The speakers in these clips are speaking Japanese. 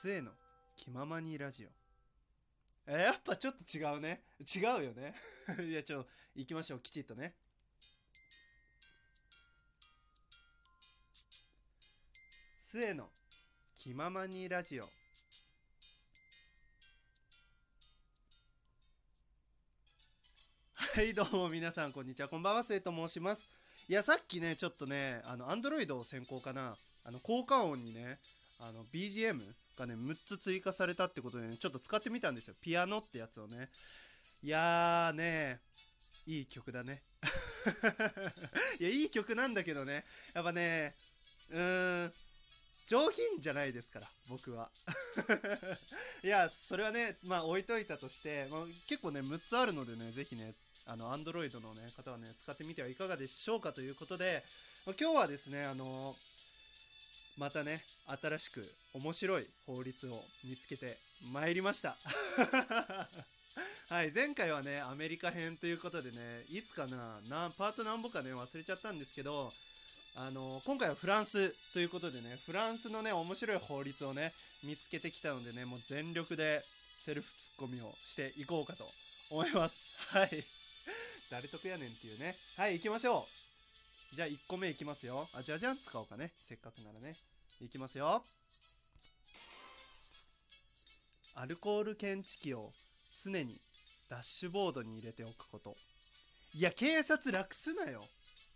末の気ままにラジオ。えやっぱちょっと違うね。違うよね。いやちょ行きましょう。きちっとね。末の気ままにラジオ。はいどうも皆さんこんにちは。こんばんは末と申します。いやさっきねちょっとねあのアンドロイドを先行かな。あの効果音にねあの BGM がね6つ追加されたってことでねちょっと使ってみたんですよ。ピアノってやつをね。いやーねいい曲だね。いやいい曲なんだけどね。やっぱねうーん上品じゃないですから僕は。いやそれはねまあ置いといたとして、まあ、結構ね6つあるのでねぜひねあの Android の、ね、方はね使ってみてはいかがでしょうかということで、ま今日はですねあのまたね新しく面白い法律を見つけてまいりました。はい前回はねアメリカ編ということでねいつかななパート何本かね忘れちゃったんですけどあの今回はフランスということでねフランスのね面白い法律をね見つけてきたのでねもう全力でセルフツッコミをしていこうかと思います。はい。誰得やねんっていうね。はい行きましょう。じゃあ1個目いきますよ。あじゃじゃん使おうかね。せっかくならね。いきますよ。アルコール検知器を常にダッシュボードに入れておくこと。いや警察楽すなよ。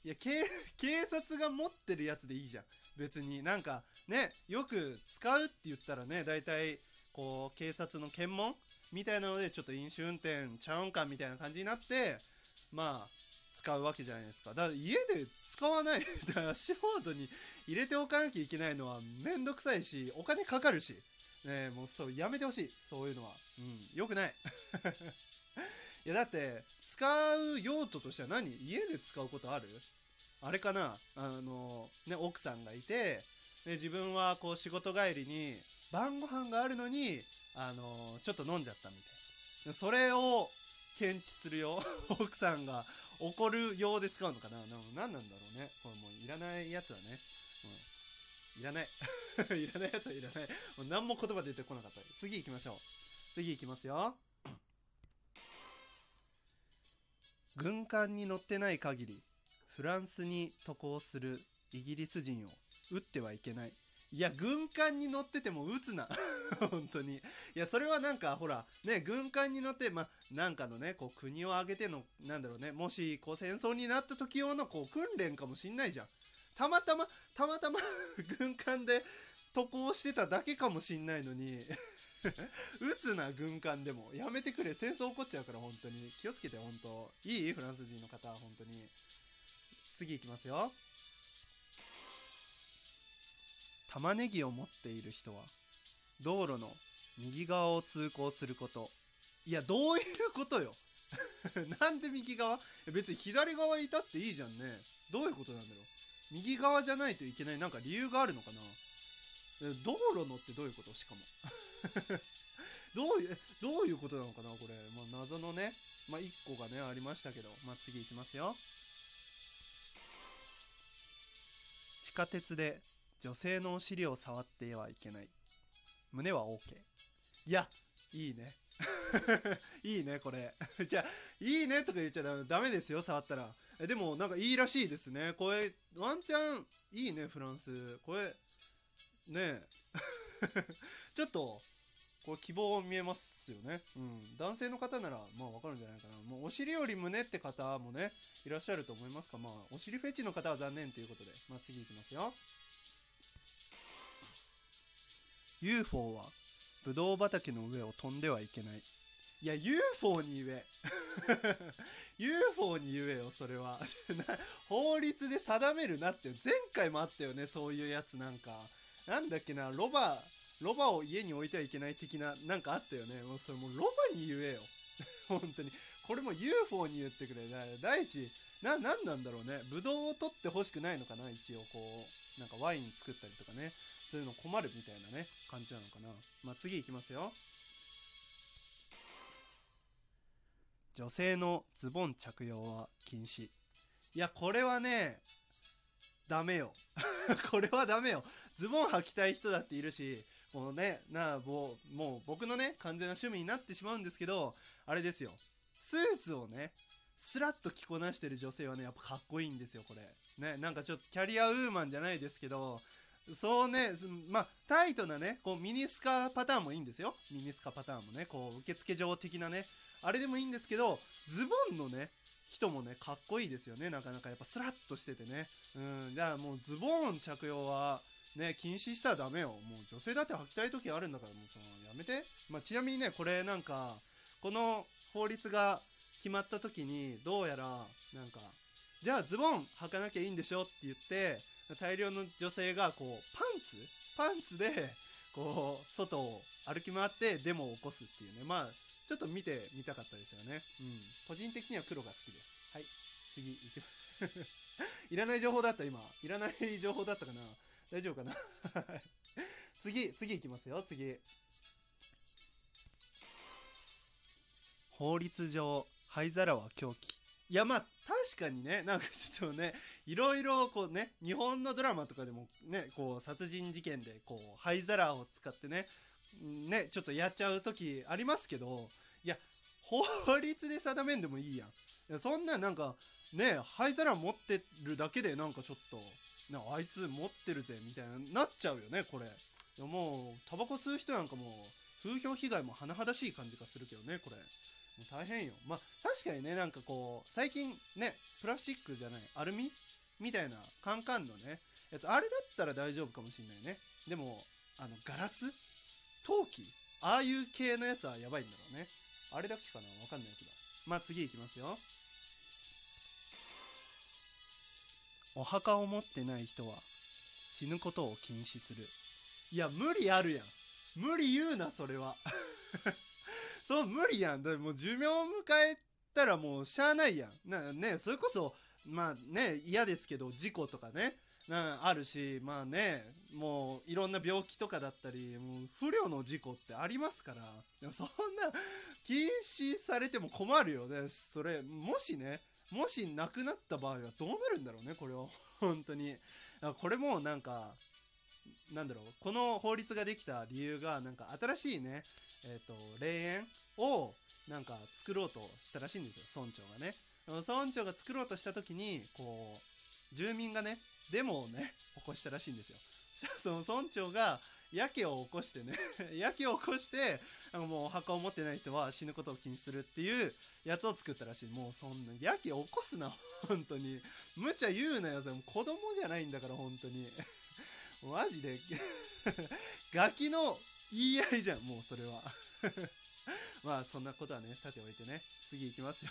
いや警 警察が持ってるやつでいいじゃん。別になんかねよく使うって言ったらね大体こう警察の検問みたいなのでちょっと飲酒運転ちゃうんかみたいな感じになってまあ使うわけじゃないですか。だから家で使わないだから足ボードに入れておかなきゃいけないのはめんどくさいしお金かかるし。ねえもうそうやめてほしい。そういうのは。うん。よくない。いやだって使う用途としては何？家で使うことある？あれかな？あのね奥さんがいてで自分はこう仕事帰りに晩ご飯があるのにあのちょっと飲んじゃったみたいな。それを検知するよ。奥さんが怒るようで使うのかな。な何なんだろうね。これもういらないやつはね、うん、いらない。いらないやつはいらない。もう何も言葉出てこなかった。次行きましょう。次行きますよ。軍艦に乗ってない限りフランスに渡航するイギリス人を撃ってはいけない。いや軍艦に乗ってても撃つな。本当に。いやそれはなんかほらね軍艦に乗ってまなんかのねこう国を挙げてのなんだろうねもしこう戦争になった時用のこう訓練かもしんないじゃん。たまたまたまたま 軍艦で渡航してただけかもしんないのに。撃つな軍艦でも。やめてくれ。戦争起こっちゃうから本当に。気をつけて本当。いい？フランス人の方は本当に。次いきますよ。玉ねぎを持っている人は道路の右側を通行すること。いやどういうことよ。なんで右側？別に左側いたっていいじゃんね。どういうことなんだろう。右側じゃないといけない。なんか理由があるのかな。道路のってどういうこと？しかも。どういうどういうことなのかな？これ、まあ、謎のね、まあ、1個がねありましたけど、まあ、次いきますよ。地下鉄で女性のお尻を触ってはいけない胸は OK いやいいね いいねこれじゃあいいねとか言っちゃダメですよ触ったらえでもなんかいいらしいですねこれワンチャンいいねフランスこれねえ ちょっとこれ希望見えますよね。うん。男性の方なら、まあわかるんじゃないかな。もうお尻より胸って方もね、いらっしゃると思いますか。まあ、お尻フェチの方は残念ということで。まあ次いきますよ。UFO は、ブドウ畑の上を飛んではいけない。いや、UFO に言え。UFO に言えよ、それは。法律で定めるなって。前回もあったよね、そういうやつなんか。なんだっけな、ロバ、ロバを家に置いてはいけない的な、なんかあったよね。もうそれもうロバに言えよ。本当に。これも UFO に言ってくれ。第一、な、なんなんだろうね。ブドウを取ってほしくないのかな一応こう、なんかワイン作ったりとかね。そういうの困るみたいなね、感じなのかな。まあ次いきますよ。女性のズボン着用は禁止。いや、これはね、ダメよ これはダメよズボン履きたい人だっているしこのねなあもうもう僕のね完全な趣味になってしまうんですけどあれですよスーツをねスラッと着こなしてる女性はねやっぱかっこいいんですよこれねなんかちょっとキャリアウーマンじゃないですけどそうねまあタイトなねこうミニスカパターンもいいんですよ。ミニスカパターンもねこう受付嬢的なねあれでもいいんですけどズボンのね人もねかっこいいですよね。なかなかやっぱスラッとしててね。うんじゃあもうズボン着用はね禁止したらダメよ。もう女性だって履きたい時あるんだからもうそのやめて、まあ、ちなみにねこれなんかこの法律が決まった時にどうやらなんかじゃあズボン履かなきゃいいんでしょって言って大量の女性がこうパンツパンツでこう外を歩き回ってデモを起こすっていうね。まあちょっと見てみたかったですよね。うん。個人的には黒が好きです。はい。次いきます。いらない情報だった今。いらない情報だったかな。大丈夫かな。次次いきますよ。次。法律上灰皿は凶器いやまあ確かにねなんかちょっとねいろいろこうね日本のドラマとかでもねこう殺人事件でこう灰皿を使ってねねちょっとやっちゃう時ありますけどいや法律で定めんでもいいやん。いやそんななんかね灰皿持ってるだけでなんかちょっとなあいつ持ってるぜみたいななっちゃうよねこれ。いやもうタバコ吸う人なんかも風評被害も甚だしい感じがするけどねこれ。もう大変よ。まあ確かにねなんかこう最近ねプラスチックじゃないアルミみたいなカンカンのねやつあれだったら大丈夫かもしんないね。でもあのガラス？陶器？ああいう系のやつはやばいんだろうね。あれだけかな？わかんないけど。まあ次いきますよ。お墓を持ってない人は死ぬことを禁止する。いや無理あるやん。無理言うなそれは。そう無理やん。だってもう寿命を迎えたらもうしゃあないやん。なねそれこそまあね嫌ですけど事故とかね。なあるしまあねもういろんな病気とかだったりもう不慮の事故ってありますから。でもそんな禁止されても困るよね。それもしねもし亡くなった場合はどうなるんだろうねこれは。本当に。これもなんかなんだろうこの法律ができた理由がなんか新しいねえっ、ー、と霊園をなんか作ろうとしたらしいんですよ村長がね。村長が作ろうとした時にこう住民がねデモをね起こしたらしいんですよ。その村長がやけを起こしてね やけを起こしてなんかもうお墓を持ってない人は死ぬことを気にするっていうやつを作ったらしい。もうそんなやけ起こすな本当に。無茶言うなよ子供じゃないんだから本当に。マジで？ガキの言い合いじゃんもうそれは。まあそんなことはねさておいてね。次いきますよ。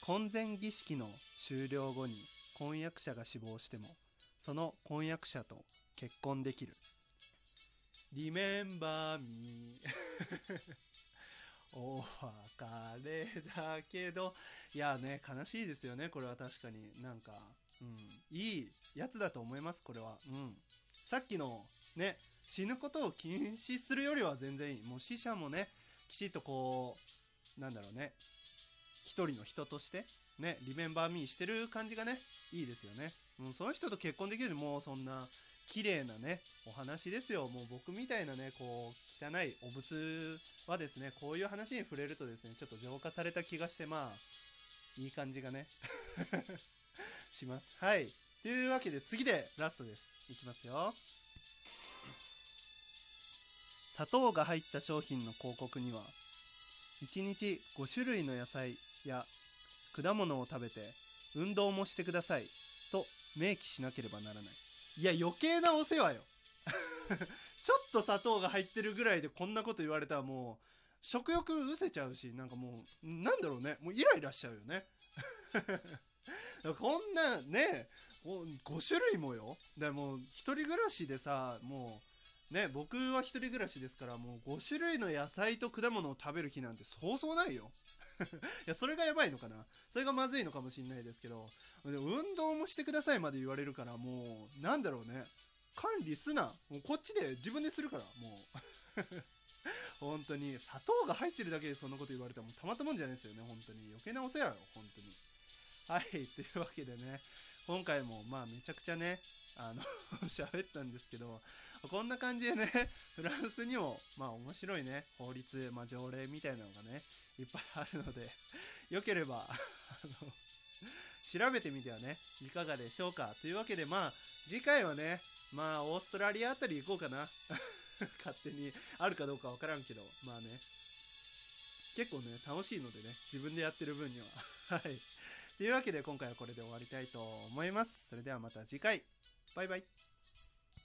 婚前儀式の終了後に婚約者が死亡してもその婚約者と結婚できる。Remember me お別れだけど、いやね、悲しいですよね、これは確かに。なんか、うん、いいやつだと思います、これは。うん。さっきの、ね、死ぬことを禁止するよりは全然いい。もう死者もね、きちっとこう、なんだろうね、一人の人として、ね、リメンバーミーしてる感じがね、いいですよね。う、その人と結婚できるもうそんな、綺麗なね、お話ですよ。もう僕みたいなね、こう、汚いお仏はですね、こういう話に触れるとですね、ちょっと浄化された気がして、まあ、いい感じがね、します。はい。というわけで次でラストです。いきますよ。砂糖が入った商品の広告には、1日5種類の野菜や果物を食べて運動もしてくださいと明記しなければならないいや余計なお世話よ ちょっと砂糖が入ってるぐらいでこんなこと言われたらもう食欲うせちゃうしなんかもうなんだろうねもうイライラしちゃうよねこんなね5種類もよでもう一人暮らしでさもうね僕は一人暮らしですからもう5種類の野菜と果物を食べる日なんてそうそうないよ いや、それがやばいのかなそれがまずいのかもしんないですけど、運動もしてくださいまで言われるから、もう、なんだろうね。管理すな。もうこっちで自分でするから、もう。本当に、砂糖が入ってるだけでそんなこと言われたらもうたまったもんじゃないですよね、本当に。余計なお世話よ、本当に。はいというわけでね今回もまあめちゃくちゃねあの 喋ったんですけどこんな感じでねフランスにもまあ面白いね法律、まあ、条例みたいなのがねいっぱいあるのでよければあの調べてみてはねいかがでしょうか。というわけでまあ次回はねまあオーストラリアあたり行こうかな。勝手にあるかどうかわからんけどまあね結構ね楽しいのでね自分でやってる分には。はい。というわけで今回はこれで終わりたいと思います。それではまた次回。バイバイ。